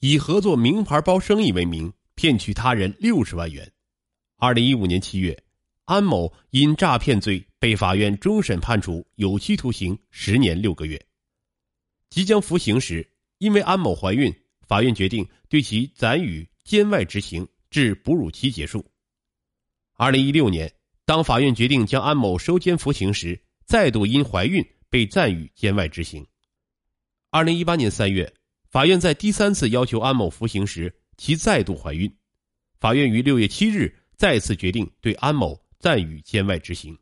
以合作名牌包生意为名骗取他人六十万元。二零一五年七月，安某因诈骗罪被法院终审判处有期徒刑十年六个月。即将服刑时，因为安某怀孕，法院决定对其暂予监外执行至哺乳期结束。二零一六年，当法院决定将安某收监服刑时，再度因怀孕被暂予监外执行。二零一八年三月，法院在第三次要求安某服刑时，其再度怀孕，法院于六月七日再次决定对安某暂予监外执行。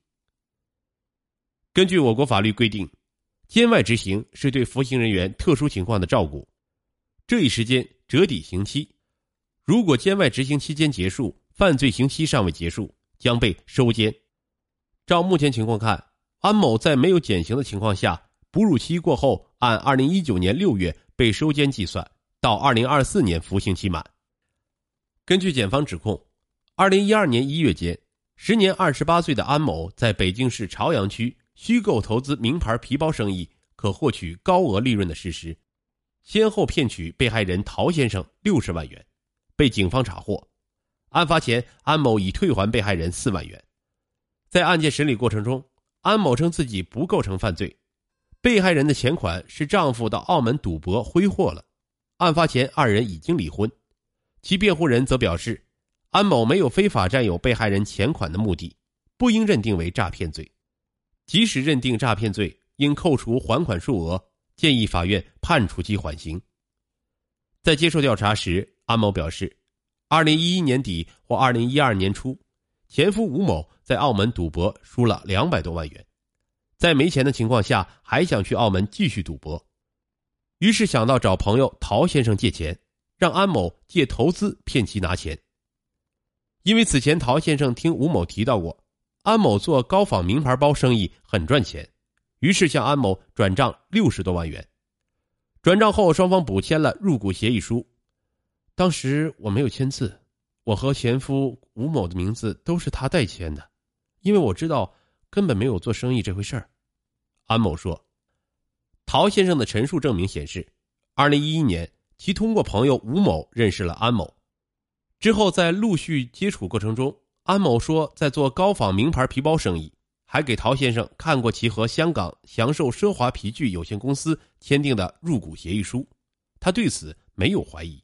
根据我国法律规定，监外执行是对服刑人员特殊情况的照顾，这一时间折抵刑期。如果监外执行期间结束，犯罪刑期尚未结束，将被收监。照目前情况看，安某在没有减刑的情况下，哺乳期过后，按二零一九年六月被收监计算，到二零二四年服刑期满。根据检方指控，二零一二年一月间，时年二十八岁的安某在北京市朝阳区虚构投资名牌皮包生意，可获取高额利润的事实，先后骗取被害人陶先生六十万元，被警方查获。案发前，安某已退还被害人四万元。在案件审理过程中，安某称自己不构成犯罪，被害人的钱款是丈夫到澳门赌博挥霍了。案发前，二人已经离婚。其辩护人则表示，安某没有非法占有被害人钱款的目的，不应认定为诈骗罪。即使认定诈骗罪，应扣除还款数额，建议法院判处其缓刑。在接受调查时，安某表示。二零一一年底或二零一二年初，前夫吴某在澳门赌博输了两百多万元，在没钱的情况下，还想去澳门继续赌博，于是想到找朋友陶先生借钱，让安某借投资骗其拿钱。因为此前陶先生听吴某提到过，安某做高仿名牌包生意很赚钱，于是向安某转账六十多万元。转账后，双方补签了入股协议书。当时我没有签字，我和前夫吴某的名字都是他代签的，因为我知道根本没有做生意这回事儿。安某说，陶先生的陈述证明显示，二零一一年其通过朋友吴某认识了安某，之后在陆续接触过程中，安某说在做高仿名牌皮包生意，还给陶先生看过其和香港祥寿奢华皮具有限公司签订的入股协议书，他对此没有怀疑。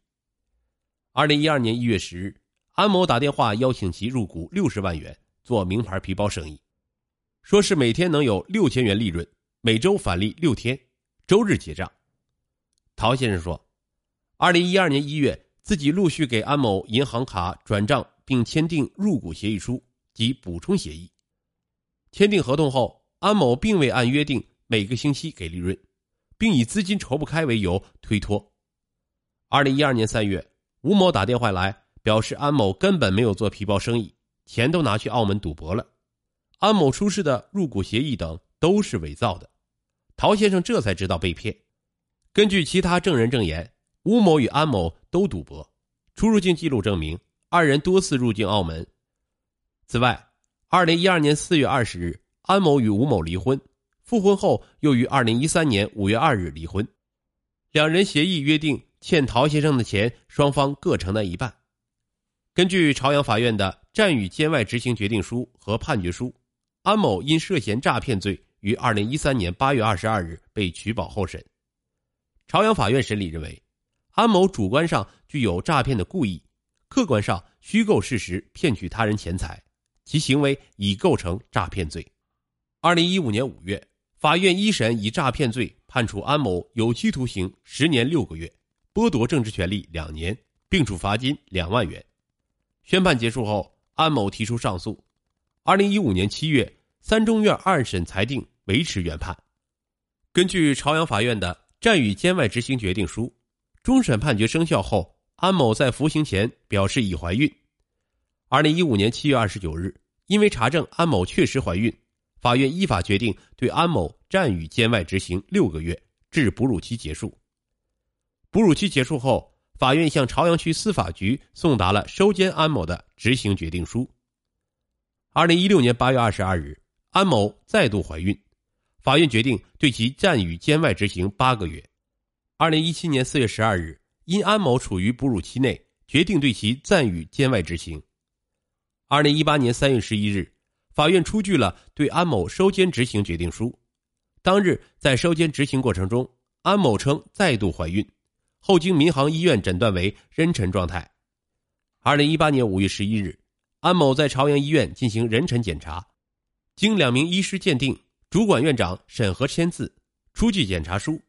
二零一二年一月十日，安某打电话邀请其入股六十万元做名牌皮包生意，说是每天能有六千元利润，每周返利六天，周日结账。陶先生说，二零一二年一月，自己陆续给安某银行卡转账，并签订入股协议书及补充协议。签订合同后，安某并未按约定每个星期给利润，并以资金筹不开为由推脱。二零一二年三月。吴某打电话来，表示安某根本没有做皮包生意，钱都拿去澳门赌博了。安某出示的入股协议等都是伪造的。陶先生这才知道被骗。根据其他证人证言，吴某与安某都赌博，出入境记录证明二人多次入境澳门。此外，二零一二年四月二十日，安某与吴某离婚，复婚后又于二零一三年五月二日离婚，两人协议约定。欠陶先生的钱，双方各承担一半。根据朝阳法院的暂予监外执行决定书和判决书，安某因涉嫌诈骗罪，于二零一三年八月二十二日被取保候审。朝阳法院审理认为，安某主观上具有诈骗的故意，客观上虚构事实骗取他人钱财，其行为已构成诈骗罪。二零一五年五月，法院一审以诈骗罪判处安某有期徒刑十年六个月。剥夺政治权利两年，并处罚金两万元。宣判结束后，安某提出上诉。二零一五年七月，三中院二审裁定维持原判。根据朝阳法院的暂予监外执行决定书，终审判决生效后，安某在服刑前表示已怀孕。二零一五年七月二十九日，因为查证安某确实怀孕，法院依法决定对安某暂予监外执行六个月，至哺乳期结束。哺乳期结束后，法院向朝阳区司法局送达了收监安某的执行决定书。二零一六年八月二十二日，安某再度怀孕，法院决定对其暂予监外执行八个月。二零一七年四月十二日，因安某处于哺乳期内，决定对其暂予监外执行。二零一八年三月十一日，法院出具了对安某收监执行决定书。当日在收监执行过程中，安某称再度怀孕，后经民航医院诊断为妊娠状态。二零一八年五月十一日，安某在朝阳医院进行妊娠检查，经两名医师鉴定，主管院长审核签字，出具检查书。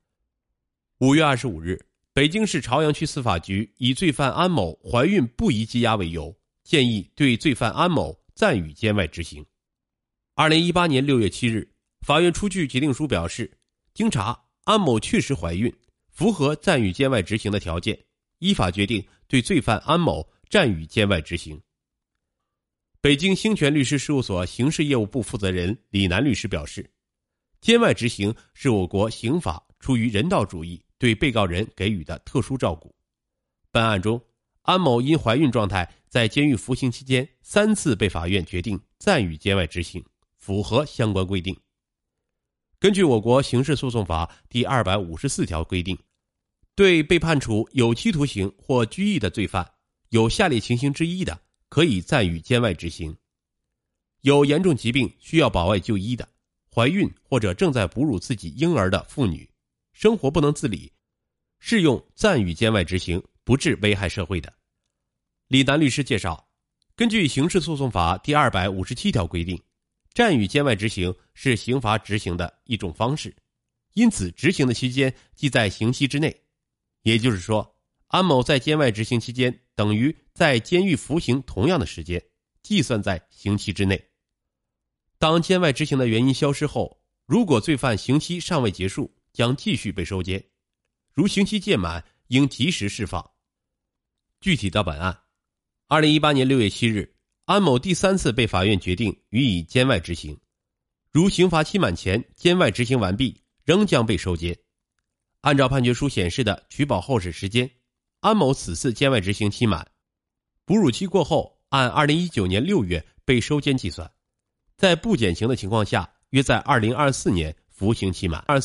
五月二十五日，北京市朝阳区司法局以罪犯安某怀孕不宜羁押为由，建议对罪犯安某暂予监外执行。二零一八年六月七日，法院出具决定书表示，经查，安某确实怀孕，符合暂予监外执行的条件，依法决定对罪犯安某暂予监外执行。北京兴全律师事务所刑事业务部负责人李楠律师表示，监外执行是我国刑法出于人道主义。对被告人给予的特殊照顾。本案中，安某因怀孕状态在监狱服刑期间三次被法院决定暂予监外执行，符合相关规定。根据我国刑事诉讼法第二百五十四条规定，对被判处有期徒刑或拘役的罪犯，有下列情形之一的，可以暂予监外执行：有严重疾病需要保外就医的，怀孕或者正在哺乳自己婴儿的妇女。生活不能自理，适用暂予监外执行，不致危害社会的。李楠律师介绍，根据刑事诉讼法第二百五十七条规定，暂予监外执行是刑罚执行的一种方式，因此执行的期间即在刑期之内。也就是说，安某在监外执行期间等于在监狱服刑同样的时间，计算在刑期之内。当监外执行的原因消失后，如果罪犯刑期尚未结束，将继续被收监，如刑期届满，应及时释放。具体到本案，二零一八年六月七日，安某第三次被法院决定予以监外执行，如刑罚期满前监外执行完毕，仍将被收监。按照判决书显示的取保候审时间，安某此次监外执行期满，哺乳期过后，按二零一九年六月被收监计算，在不减刑的情况下，约在二零二四年服刑期满。二。